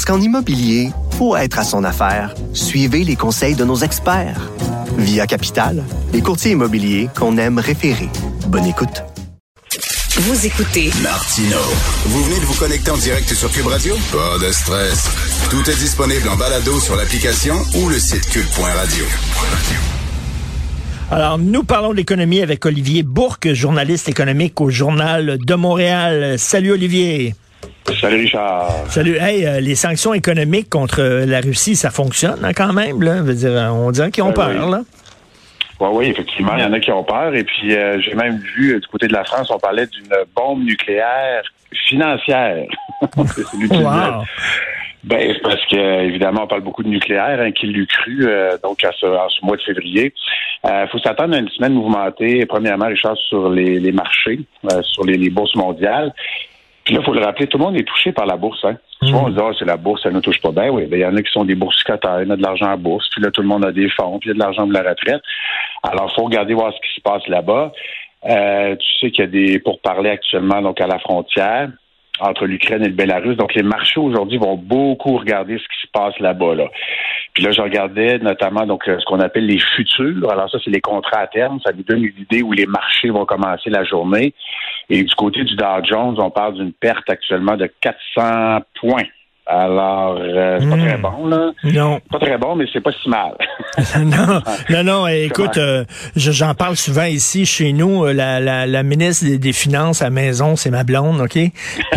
Parce qu'en immobilier, pour être à son affaire, suivez les conseils de nos experts. Via Capital, les courtiers immobiliers qu'on aime référer. Bonne écoute. Vous écoutez Martino. Vous venez de vous connecter en direct sur Cube Radio? Pas de stress. Tout est disponible en balado sur l'application ou le site cube.radio. Alors, nous parlons d'économie avec Olivier Bourque, journaliste économique au Journal de Montréal. Salut Olivier. Salut Richard. Salut. Hey, euh, les sanctions économiques contre la Russie, ça fonctionne hein, quand même. Là? Veut dire, on dirait qu'ils ont Ben peur. oui. Là. Oui, oui, effectivement, il y en a qui ont peur. Et puis, euh, j'ai même vu euh, du côté de la France, on parlait d'une bombe nucléaire financière. C'est Wow. Ben, c'est parce que évidemment, on parle beaucoup de nucléaire, hein, qui l'a cru, euh, donc à ce, en ce mois de février. Il faut s'attendre à une semaine mouvementée, premièrement, Richard, sur les, les marchés, euh, sur les, les bourses mondiales. Puis là, il faut le rappeler, tout le monde est touché par la bourse. Hein. Souvent, on dit, ah, c'est la bourse, ça ne touche pas bien. Oui, ben, il y en a qui sont des boursicataires, il y en a de l'argent en bourse, puis là, tout le monde a des fonds, puis il y a de l'argent de la retraite. Alors, il faut regarder voir ce qui se passe là-bas. Euh, tu sais qu'il y a des pourparlers actuellement donc à la frontière entre l'Ukraine et le Bélarus. Donc, les marchés aujourd'hui vont beaucoup regarder ce qui se passe là-bas. Là. Puis là, je regardais notamment donc euh, ce qu'on appelle les futurs. Alors ça, c'est les contrats à terme. Ça nous donne une idée où les marchés vont commencer la journée. Et du côté du Dow Jones, on parle d'une perte actuellement de 400 points. Alors, euh, c'est pas Hmm. très bon, là. Non. Pas très bon, mais c'est pas si mal. non, non, non. Écoute, euh, je- j'en parle souvent ici chez nous. euh, La, la, la ministre des, des Finances à la maison, c'est ma blonde, ok? Puis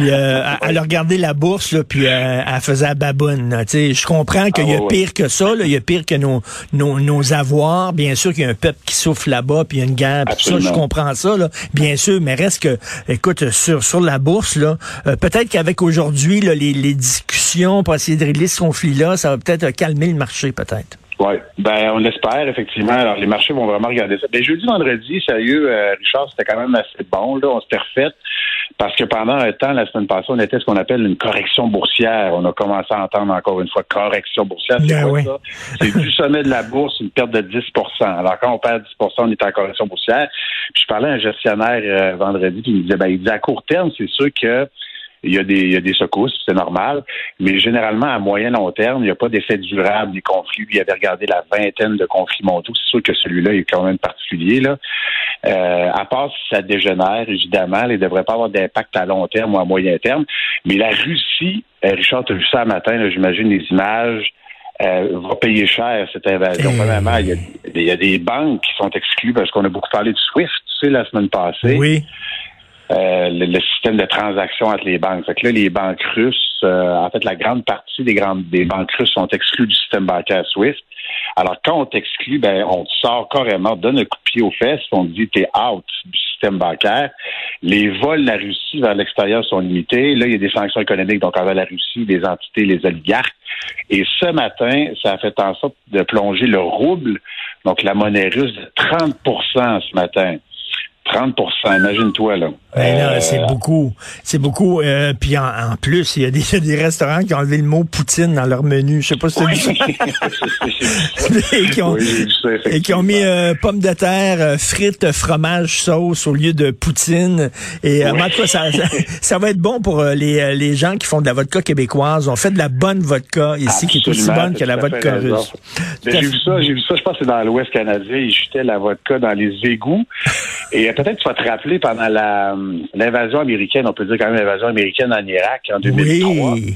euh, elle- elle a regardé la bourse, là, puis euh, elle faisait la baboune. là, tu sais. Je comprends qu'il y a Ah, ouais, pire que ça. là. Il y a pire que nos, nos, nos avoirs. Bien sûr qu'il y a un peuple qui souffle là-bas, puis il y a une guerre. Puis tout ça, je comprends ça. Là. Bien sûr, mais reste que, écoute, sur sur la bourse, là, euh, peut-être qu'avec aujourd'hui là, les, les discussions pour essayer de régler ce conflit-là, ça va peut-être calmer le marché, peut-être. Oui, ben on l'espère effectivement. Alors les marchés vont vraiment regarder ça. Mais jeudi, vendredi, sérieux, euh, Richard, c'était quand même assez bon. Là, on s'était refait parce que pendant un temps, la semaine passée, on était ce qu'on appelle une correction boursière. On a commencé à entendre encore une fois correction boursière. C'est Ben quoi oui. ça? C'est du sommet de la bourse, une perte de 10% Alors quand on perd 10% on est en correction boursière. Puis je parlais à un gestionnaire euh, vendredi qui me disait, ben il dit à court terme, c'est sûr que il y, a des, il y a des secousses, c'est normal, mais généralement, à moyen long terme, il n'y a pas d'effet durable des conflits. Il avait regardé la vingtaine de conflits mondiaux. C'est sûr que celui-là est quand même particulier. Là. Euh, à part si ça dégénère, évidemment, il ne devrait pas avoir d'impact à long terme ou à moyen terme. Mais la Russie, euh, Richard, tu as vu ça matin, là, j'imagine les images, euh, va payer cher cette invasion. Premièrement, il y, a, il y a des banques qui sont exclues parce qu'on a beaucoup parlé de SWIFT, tu sais, la semaine passée Oui. Euh, le, le système de transaction entre les banques. Fait que là, les banques russes, euh, en fait, la grande partie des grandes des banques russes sont exclues du système bancaire SWIFT. Alors, quand on t'exclut, ben, on te sort carrément, donne un coup de pied aux fesses, on te dit t'es out du système bancaire. Les vols de la Russie vers l'extérieur sont limités. Là, il y a des sanctions économiques, donc envers la Russie, les entités, les oligarques. Et ce matin, ça a fait en sorte de plonger le rouble, donc la monnaie russe, de 30% ce matin. 30% imagine-toi, là. Ben là, Euh, c'est beaucoup. C'est beaucoup. Euh, puis en, en plus, il y, a des, restaurants qui ont enlevé le mot Poutine dans leur menu. Je sais pas si vu ça. et qui ont, Oui, ça, et qui ont mis euh, pommes de terre, euh, frites, fromage, sauce au lieu de poutine. Et euh, Oui. en tout cas, ça, ça, ça va être bon pour les, les gens qui font de la vodka québécoise. On fait de la bonne vodka ici, qui est aussi bonne que la vodka russe. Ben, j'ai vu ça, j'ai vu ça, je pense que c'est dans l'Ouest canadien, ils jetaient la vodka dans les égouts. Et euh, peut-être tu vas te rappeler pendant euh, l'invasion américaine, on peut dire quand même l'invasion américaine en Irak en 2003. Oui.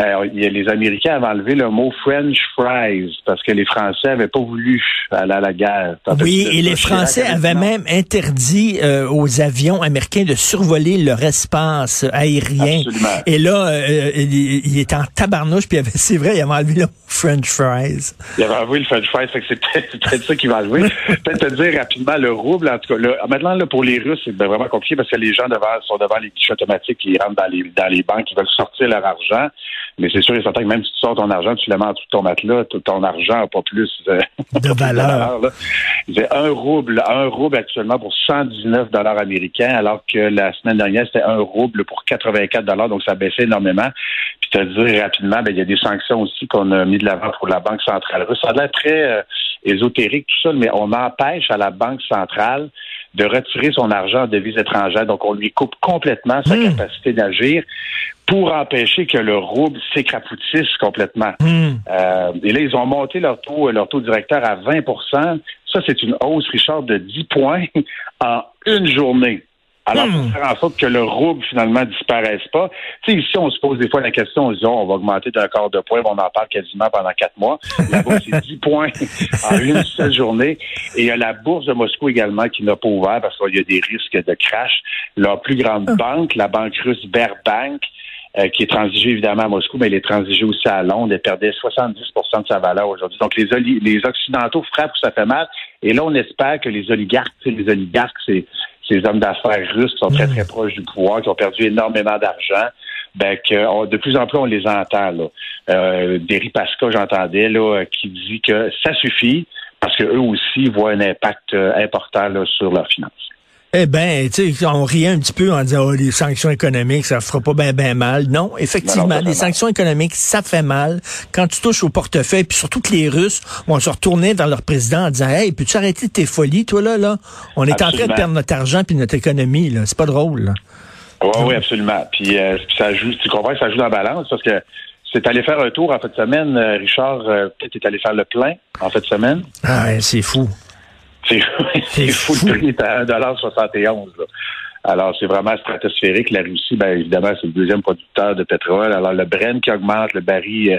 Euh, les Américains avaient enlevé le mot French fries parce que les Français n'avaient pas voulu aller à la guerre. Oui, et les Français avaient même interdit euh, aux avions américains de survoler leur espace aérien. Absolument. Et là, euh, il, il était en tabarnouche, puis c'est vrai, il avait enlevé le mot French fries. Il avait enlevé le French fries, fait que c'est peut-être ça qui va enlever. peut-être te dire rapidement le rouble, en tout cas. Là, maintenant, là, pour les Russes, c'est vraiment compliqué parce que les gens devant, sont devant les guichets automatiques qui rentrent dans les, dans les banques, qui veulent sortir leur argent. Mais c'est sûr et certain que même si tu sors ton argent, tu le mets en dessous de ton matelas, ton argent n'a pas plus euh, de valeur. C'est un rouble, un rouble actuellement pour 119 dollars américains, alors que la semaine dernière, c'était un rouble pour 84 dollars, donc ça a baissé énormément. Puis te dire rapidement, ben, il y a des sanctions aussi qu'on a mis de l'avant pour la Banque centrale russe. Ça a l'air très euh, ésotérique, tout ça, mais on empêche à la Banque centrale de retirer son argent en devises étrangères. Donc, on lui coupe complètement sa Hmm. capacité d'agir pour empêcher que le rouble s'écrapoutisse complètement. Hmm. Euh, et là, ils ont monté leur taux, leur taux directeur à 20% Ça, c'est une hausse, Richard, de 10 points en une journée. Alors, Hmm. pour faire en sorte que le rouble, finalement, disparaisse pas. Tu sais, ici, on se pose des fois la question, on se dit, oh, on va augmenter d'un quart de point, on en parle quasiment pendant quatre mois. Là-bas, c'est 10 points en une seule journée. Et il y a la bourse de Moscou également qui n'a pas ouvert parce qu'il y a des risques de crash. Leur plus grande banque, la banque russe Berbank, euh, qui est transigée évidemment à Moscou, mais elle est transigée aussi à Londres. Elle perdait 70 de sa valeur aujourd'hui. Donc, les, les Occidentaux frappent où ça fait mal. Et là, on espère que les oligarques, les oligarques, c'est ces hommes d'affaires russes qui sont très, très proches du pouvoir, qui ont perdu énormément d'argent, ben, que on- de plus en plus, on les entend. Là. Euh, Deripaska, j'entendais, là, qui dit que ça suffit parce qu'eux aussi voient un impact euh, important là, sur leurs finances. Eh ben, tu sais, on riait un petit peu en disant, oh, les sanctions économiques, ça fera pas bien, ben mal. Non, effectivement, Non, non, les sanctions économiques, ça fait mal. Quand tu touches au portefeuille, puis surtout que les Russes vont se retourner vers leur président en disant, hey, peux-tu arrêter tes folies, toi, là, là? On est en train de perdre notre argent puis notre économie, là. C'est pas drôle, là. Oui, oui, absolument. Puis, euh, ça joue, tu comprends que ça joue dans la balance parce que c'est allé faire un tour en fin de semaine, euh, Richard, euh, peut-être est allé faire le plein en fin de semaine. Ah, ouais, c'est fou. C'est fou, le prix est à 1,71 là. Alors, c'est vraiment stratosphérique. La Russie, bien évidemment, c'est le deuxième producteur de pétrole. Alors, le Brent qui augmente, le baril euh,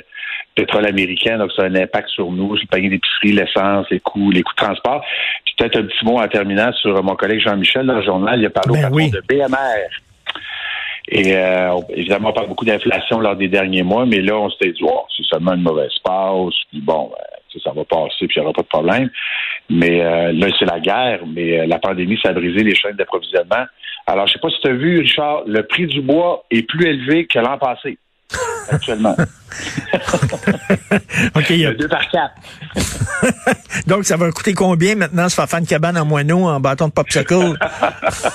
pétrole américain, donc ça a un impact sur nous, sur le panier d'épicerie, l'essence, les coûts, les coûts de transport. Puis peut-être un petit mot en terminant sur euh, mon collègue Jean-Michel dans le journal. Il a parlé Ben au patron oui. de BMR. Et euh, évidemment, on parle beaucoup d'inflation lors des derniers mois, mais là, on s'était dit, oh, c'est seulement une mauvaise passe, puis bon, ben, ça va passer, puis il n'y aura pas de problème. Mais euh, là, c'est la guerre, mais euh, la pandémie, ça a brisé les chaînes d'approvisionnement. Alors, je sais pas si tu as vu, Richard, le prix du bois est plus élevé que l'an passé, actuellement. OK, il y a- Le 2 par 4. Donc, ça va coûter combien maintenant se faire faire une cabane en moineau en bâton de popsicle? ça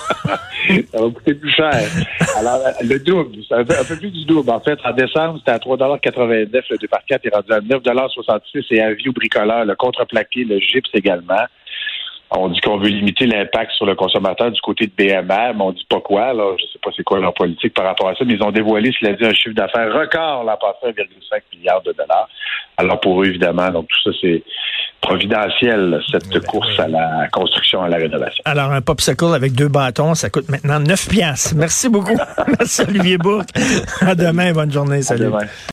va coûter plus cher. Alors, le double, c'est un peu, un peu plus du double. En fait, en décembre, c'était à 3,89 le 2 par 4 est rendu à 9,66 et à vie au bricoleur, le contreplaqué, le gypse également. On dit qu'on veut limiter l'impact sur le consommateur du côté de BMR, mais on dit pas quoi. Là. Je sais pas c'est quoi leur politique par rapport à ça, mais ils ont dévoilé, cela dit, un chiffre d'affaires record l'an passé, 1,5 milliard de dollars. Alors pour eux, évidemment, donc tout ça, c'est providentiel, cette course à la construction, à la rénovation. Alors, un popsicle avec deux bâtons, ça coûte maintenant 9 piastres. Merci beaucoup. Merci, Olivier Bourque. À demain. Bonne journée. À Salut. demain.